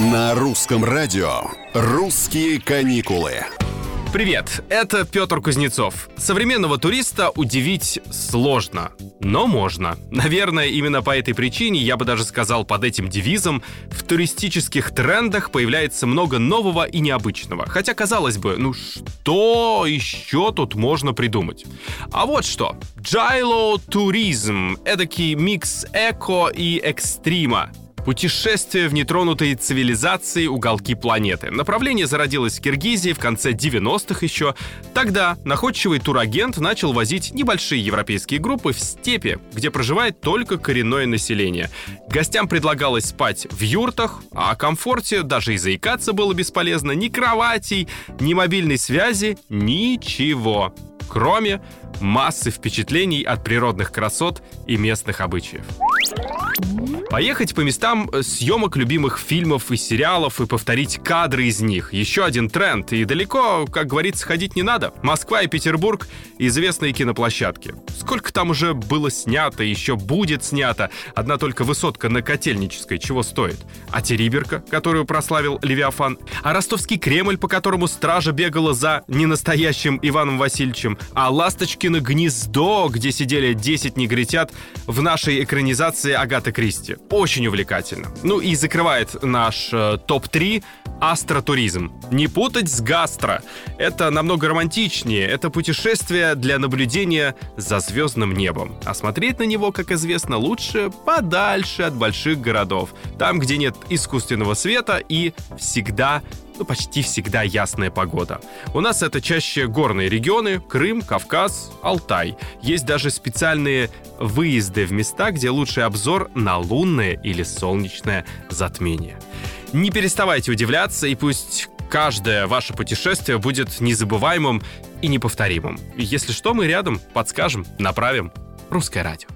На русском радио «Русские каникулы». Привет, это Петр Кузнецов. Современного туриста удивить сложно, но можно. Наверное, именно по этой причине, я бы даже сказал под этим девизом, в туристических трендах появляется много нового и необычного. Хотя, казалось бы, ну что еще тут можно придумать? А вот что. Джайло туризм. Эдакий микс эко и экстрима. Путешествие в нетронутые цивилизации уголки планеты. Направление зародилось в Киргизии в конце 90-х еще. Тогда находчивый турагент начал возить небольшие европейские группы в степи, где проживает только коренное население. Гостям предлагалось спать в юртах, а о комфорте даже и заикаться было бесполезно. Ни кроватей, ни мобильной связи, ничего. Кроме массы впечатлений от природных красот и местных обычаев. Поехать по местам э, съемок любимых фильмов и сериалов и повторить кадры из них. Еще один тренд. И далеко, как говорится, ходить не надо. Москва и Петербург — известные киноплощадки. Сколько там уже было снято, еще будет снято. Одна только высотка на Котельнической чего стоит. А Териберка, которую прославил Левиафан. А ростовский Кремль, по которому стража бегала за ненастоящим Иваном Васильевичем. А Ласточкино гнездо, где сидели 10 негритят в нашей экранизации Агаты Кристи. Очень увлекательно. Ну и закрывает наш э, топ-3 астротуризм. Не путать с гастро. Это намного романтичнее. Это путешествие для наблюдения за звездным небом. А смотреть на него, как известно, лучше подальше от больших городов. Там, где нет искусственного света и всегда ну, почти всегда ясная погода. У нас это чаще горные регионы, Крым, Кавказ, Алтай. Есть даже специальные выезды в места, где лучший обзор на лунное или солнечное затмение. Не переставайте удивляться, и пусть каждое ваше путешествие будет незабываемым и неповторимым. Если что, мы рядом, подскажем, направим. Русское радио.